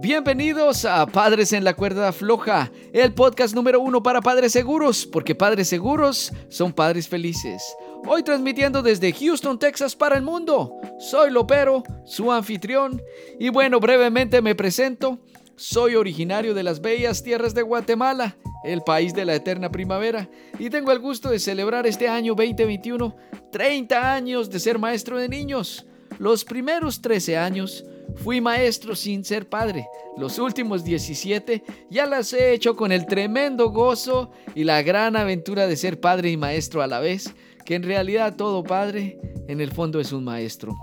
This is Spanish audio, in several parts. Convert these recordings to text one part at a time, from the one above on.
Bienvenidos a Padres en la Cuerda Floja, el podcast número uno para padres seguros, porque padres seguros son padres felices. Hoy transmitiendo desde Houston, Texas para el mundo. Soy Lopero, su anfitrión, y bueno, brevemente me presento. Soy originario de las bellas tierras de Guatemala, el país de la eterna primavera, y tengo el gusto de celebrar este año 2021 30 años de ser maestro de niños. Los primeros 13 años fui maestro sin ser padre. Los últimos 17 ya las he hecho con el tremendo gozo y la gran aventura de ser padre y maestro a la vez, que en realidad todo padre en el fondo es un maestro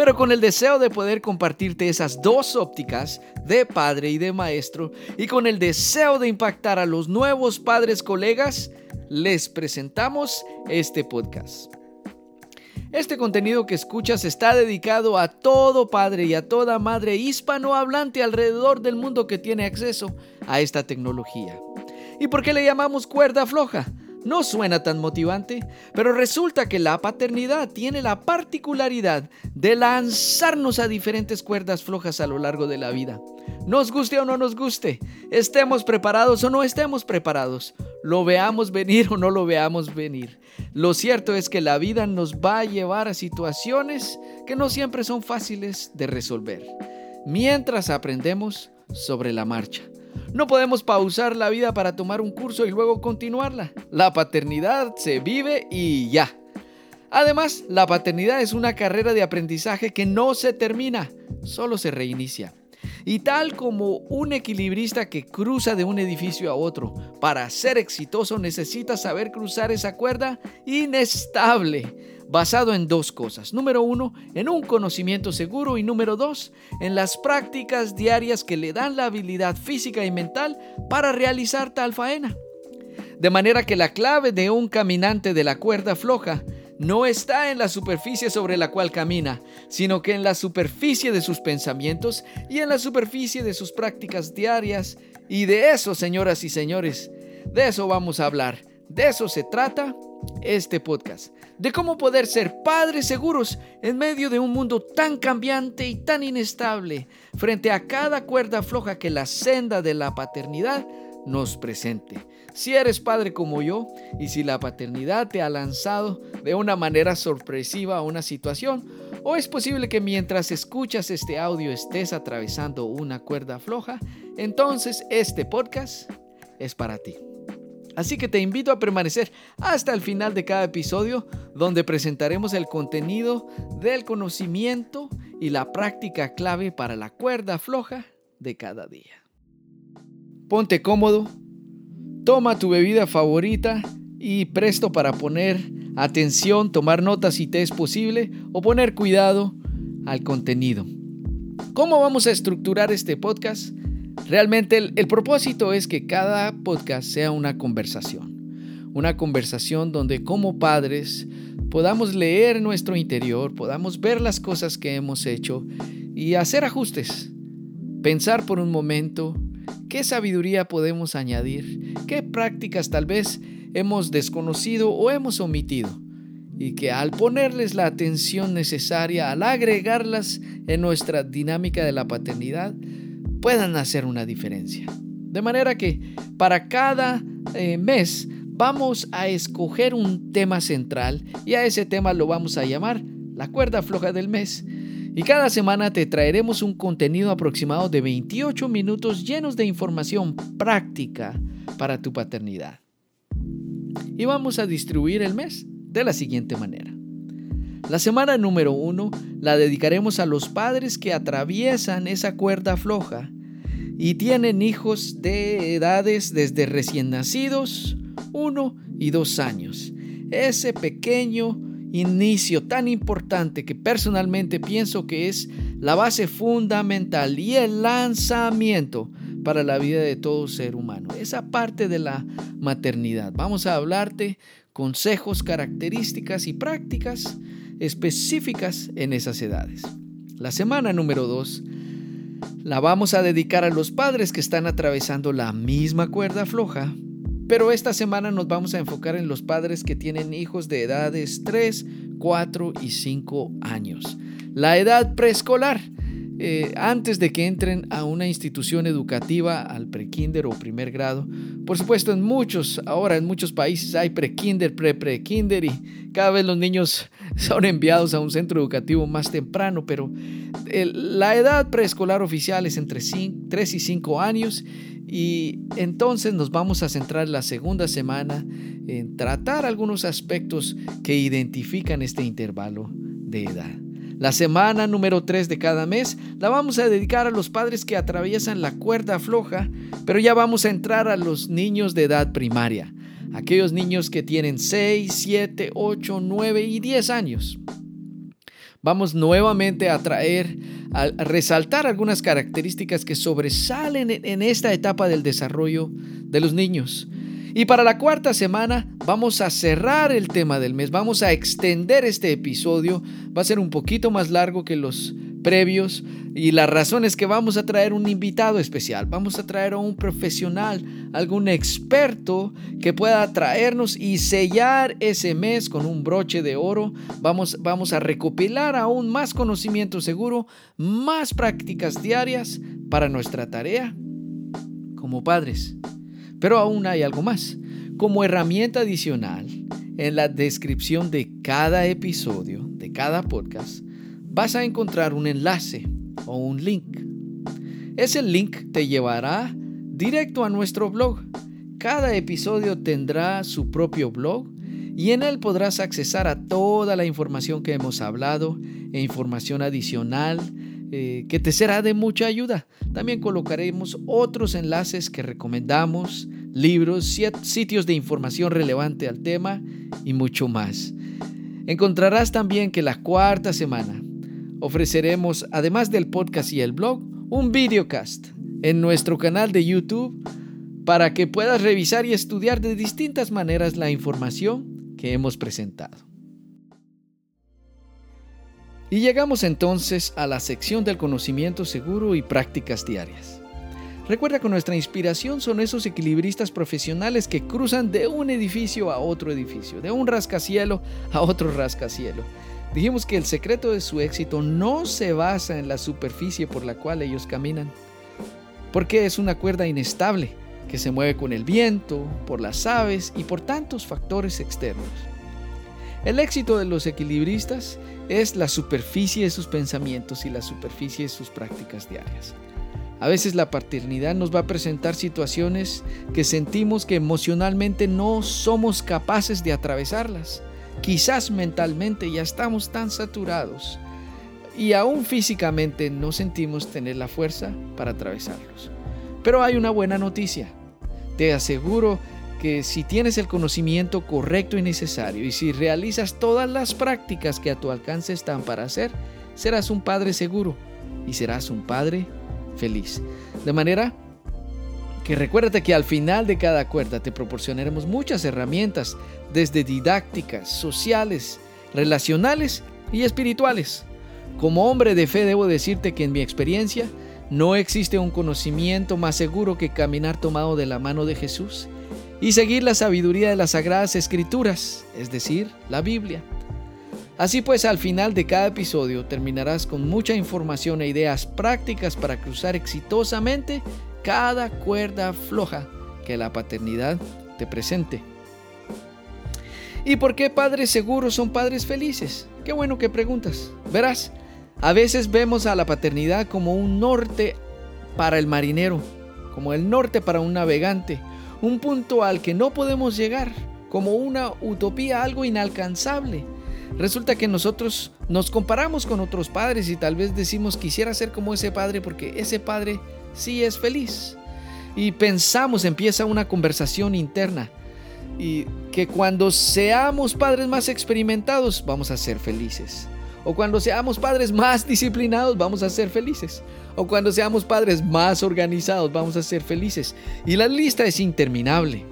pero con el deseo de poder compartirte esas dos ópticas de padre y de maestro, y con el deseo de impactar a los nuevos padres colegas, les presentamos este podcast. Este contenido que escuchas está dedicado a todo padre y a toda madre hispanohablante alrededor del mundo que tiene acceso a esta tecnología. ¿Y por qué le llamamos cuerda floja? No suena tan motivante, pero resulta que la paternidad tiene la particularidad de lanzarnos a diferentes cuerdas flojas a lo largo de la vida. Nos guste o no nos guste, estemos preparados o no estemos preparados, lo veamos venir o no lo veamos venir. Lo cierto es que la vida nos va a llevar a situaciones que no siempre son fáciles de resolver, mientras aprendemos sobre la marcha. No podemos pausar la vida para tomar un curso y luego continuarla. La paternidad se vive y ya. Además, la paternidad es una carrera de aprendizaje que no se termina, solo se reinicia. Y tal como un equilibrista que cruza de un edificio a otro, para ser exitoso necesita saber cruzar esa cuerda inestable basado en dos cosas. Número uno, en un conocimiento seguro y número dos, en las prácticas diarias que le dan la habilidad física y mental para realizar tal faena. De manera que la clave de un caminante de la cuerda floja no está en la superficie sobre la cual camina, sino que en la superficie de sus pensamientos y en la superficie de sus prácticas diarias. Y de eso, señoras y señores, de eso vamos a hablar. De eso se trata este podcast, de cómo poder ser padres seguros en medio de un mundo tan cambiante y tan inestable, frente a cada cuerda floja que la senda de la paternidad nos presente. Si eres padre como yo y si la paternidad te ha lanzado de una manera sorpresiva a una situación, o es posible que mientras escuchas este audio estés atravesando una cuerda floja, entonces este podcast es para ti. Así que te invito a permanecer hasta el final de cada episodio donde presentaremos el contenido del conocimiento y la práctica clave para la cuerda floja de cada día. Ponte cómodo, toma tu bebida favorita y presto para poner atención, tomar notas si te es posible o poner cuidado al contenido. ¿Cómo vamos a estructurar este podcast? Realmente el, propósito es que cada podcast sea una conversación. Una conversación donde como padres podamos leer nuestro interior, podamos ver las cosas que hemos hecho y hacer ajustes. Pensar por un momento qué sabiduría podemos añadir, qué prácticas tal vez hemos desconocido o hemos omitido. Y que al ponerles la atención necesaria, al agregarlas en nuestra dinámica de la paternidad, puedan hacer una diferencia. De manera que para cada eh, mes vamos a escoger un tema central y a ese tema lo vamos a llamar la cuerda floja del mes. Y cada semana te traeremos un contenido aproximado de 28 minutos llenos de información práctica para tu paternidad. Y vamos a distribuir el mes de la siguiente manera. La semana número uno la dedicaremos a los padres que atraviesan esa cuerda floja y tienen hijos de edades desde recién nacidos, uno y dos años. Ese pequeño inicio tan importante que personalmente pienso que es la base fundamental y el lanzamiento para la vida de todo ser humano. Esa parte de la maternidad. Vamos a hablarte consejos, características y prácticas específicas en esas edades. La semana número 2 la vamos a dedicar a los padres que están atravesando la misma cuerda floja, pero esta semana nos vamos a enfocar en los padres que tienen hijos de edades 3, 4 y 5 años. La edad preescolar eh, antes de que entren a una institución educativa, al prekinder o primer grado. Por supuesto, en muchos, ahora en muchos países hay prekinder, pre-prekinder y cada vez los niños son enviados a un centro educativo más temprano, pero la edad preescolar oficial es entre 3 y 5 años y entonces nos vamos a centrar la segunda semana en tratar algunos aspectos que identifican este intervalo de edad. La semana número 3 de cada mes la vamos a dedicar a los padres que atraviesan la cuerda floja, pero ya vamos a entrar a los niños de edad primaria, aquellos niños que tienen 6, 7, 8, 9 y 10 años. Vamos nuevamente a traer, a resaltar algunas características que sobresalen en esta etapa del desarrollo de los niños. Y para la cuarta semana vamos a cerrar el tema del mes, vamos a extender este episodio, va a ser un poquito más largo que los previos y la razón es que vamos a traer un invitado especial, vamos a traer a un profesional, algún experto que pueda traernos y sellar ese mes con un broche de oro, vamos, vamos a recopilar aún más conocimiento seguro, más prácticas diarias para nuestra tarea como padres. Pero aún hay algo más. Como herramienta adicional, en la descripción de cada episodio, de cada podcast, vas a encontrar un enlace o un link. Ese link te llevará directo a nuestro blog. Cada episodio tendrá su propio blog y en él podrás accesar a toda la información que hemos hablado e información adicional eh, que te será de mucha ayuda. También colocaremos otros enlaces que recomendamos, libros, sitios de información relevante al tema y mucho más. Encontrarás también que la cuarta semana ofreceremos, además del podcast y el blog, un videocast en nuestro canal de YouTube para que puedas revisar y estudiar de distintas maneras la información que hemos presentado. Y llegamos entonces a la sección del conocimiento seguro y prácticas diarias. Recuerda que nuestra inspiración son esos equilibristas profesionales que cruzan de un edificio a otro edificio, de un rascacielo a otro rascacielo. Dijimos que el secreto de su éxito no se basa en la superficie por la cual ellos caminan, porque es una cuerda inestable que se mueve con el viento, por las aves y por tantos factores externos. El éxito de los equilibristas es la superficie de sus pensamientos y la superficie de sus prácticas diarias. A veces la paternidad nos va a presentar situaciones que sentimos que emocionalmente no somos capaces de atravesarlas. Quizás mentalmente ya estamos tan saturados y aún físicamente no sentimos tener la fuerza para atravesarlos. Pero hay una buena noticia. Te aseguro que si tienes el conocimiento correcto y necesario y si realizas todas las prácticas que a tu alcance están para hacer, serás un padre seguro y serás un padre feliz. De manera que recuérdate que al final de cada cuerda te proporcionaremos muchas herramientas, desde didácticas, sociales, relacionales y espirituales. Como hombre de fe debo decirte que en mi experiencia no existe un conocimiento más seguro que caminar tomado de la mano de Jesús y seguir la sabiduría de las sagradas escrituras, es decir, la Biblia. Así pues, al final de cada episodio terminarás con mucha información e ideas prácticas para cruzar exitosamente cada cuerda floja que la paternidad te presente. ¿Y por qué padres seguros son padres felices? Qué bueno que preguntas. Verás, a veces vemos a la paternidad como un norte para el marinero, como el norte para un navegante, un punto al que no podemos llegar, como una utopía, algo inalcanzable. Resulta que nosotros nos comparamos con otros padres y tal vez decimos quisiera ser como ese padre porque ese padre sí es feliz. Y pensamos, empieza una conversación interna y que cuando seamos padres más experimentados vamos a ser felices. O cuando seamos padres más disciplinados vamos a ser felices o cuando seamos padres más organizados vamos a ser felices. Y la lista es interminable.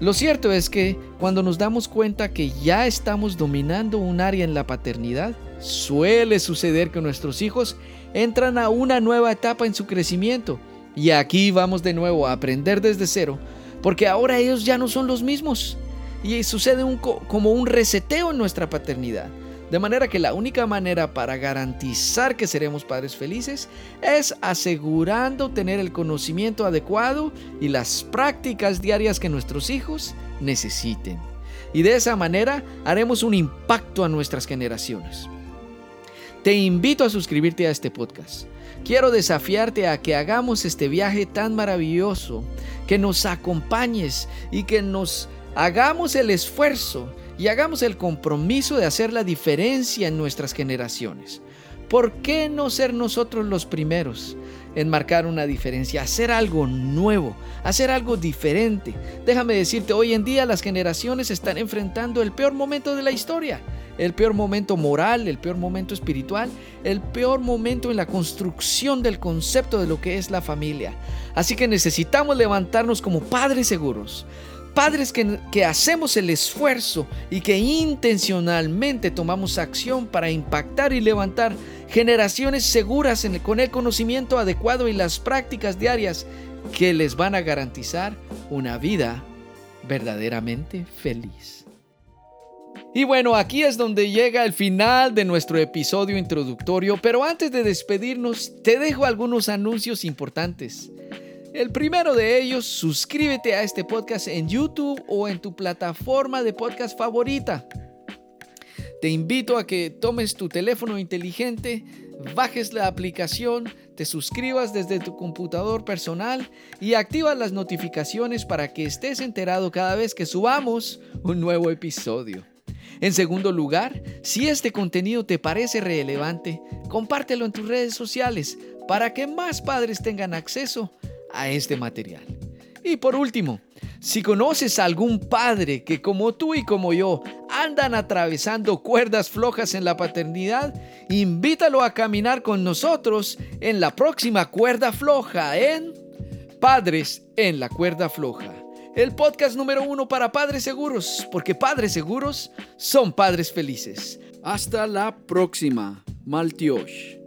Lo cierto es que cuando nos damos cuenta que ya estamos dominando un área en la paternidad, suele suceder que nuestros hijos entran a una nueva etapa en su crecimiento. Y aquí vamos de nuevo a aprender desde cero, porque ahora ellos ya no son los mismos. Y sucede un, como un reseteo en nuestra paternidad De manera que la única manera para garantizar que seremos padres felices es asegurando tener el conocimiento adecuado y las prácticas diarias que nuestros hijos necesiten. Y de esa manera haremos un impacto a nuestras generaciones. Te invito a suscribirte a este podcast. Quiero desafiarte a que hagamos este viaje tan maravilloso, que nos acompañes y que nos hagamos el esfuerzo y hagamos el compromiso de hacer la diferencia en nuestras generaciones. ¿Por qué no ser nosotros los primeros en marcar una diferencia, hacer algo nuevo, hacer algo diferente? Déjame decirte, hoy en día las generaciones están enfrentando el peor momento de la historia el peor momento moral, el peor momento espiritual, el peor momento en la construcción del concepto de lo que es la familia. Así que necesitamos levantarnos como padres seguros, padres que, hacemos el esfuerzo y que intencionalmente tomamos acción para impactar y levantar generaciones seguras con el conocimiento adecuado y las prácticas diarias que les van a garantizar una vida verdaderamente feliz. Y bueno, aquí es donde llega el final de nuestro episodio introductorio, pero antes de despedirnos te dejo algunos anuncios importantes. El primero de ellos, suscríbete a este podcast en YouTube o en tu plataforma de podcast favorita. Te invito a que tomes tu teléfono inteligente, bajes la aplicación, te suscribas desde tu computador personal y activas las notificaciones para que estés enterado cada vez que subamos un nuevo episodio. En segundo lugar, si este contenido te parece relevante, compártelo en tus redes sociales para que más padres tengan acceso a este material. Y por último, si conoces a algún padre que como tú y como yo andan atravesando cuerdas flojas en la paternidad, invítalo a caminar con nosotros en la próxima cuerda floja en Padres en la cuerda floja el podcast número uno para padres seguros, porque padres seguros son padres felices. Hasta la próxima, Maltiosh.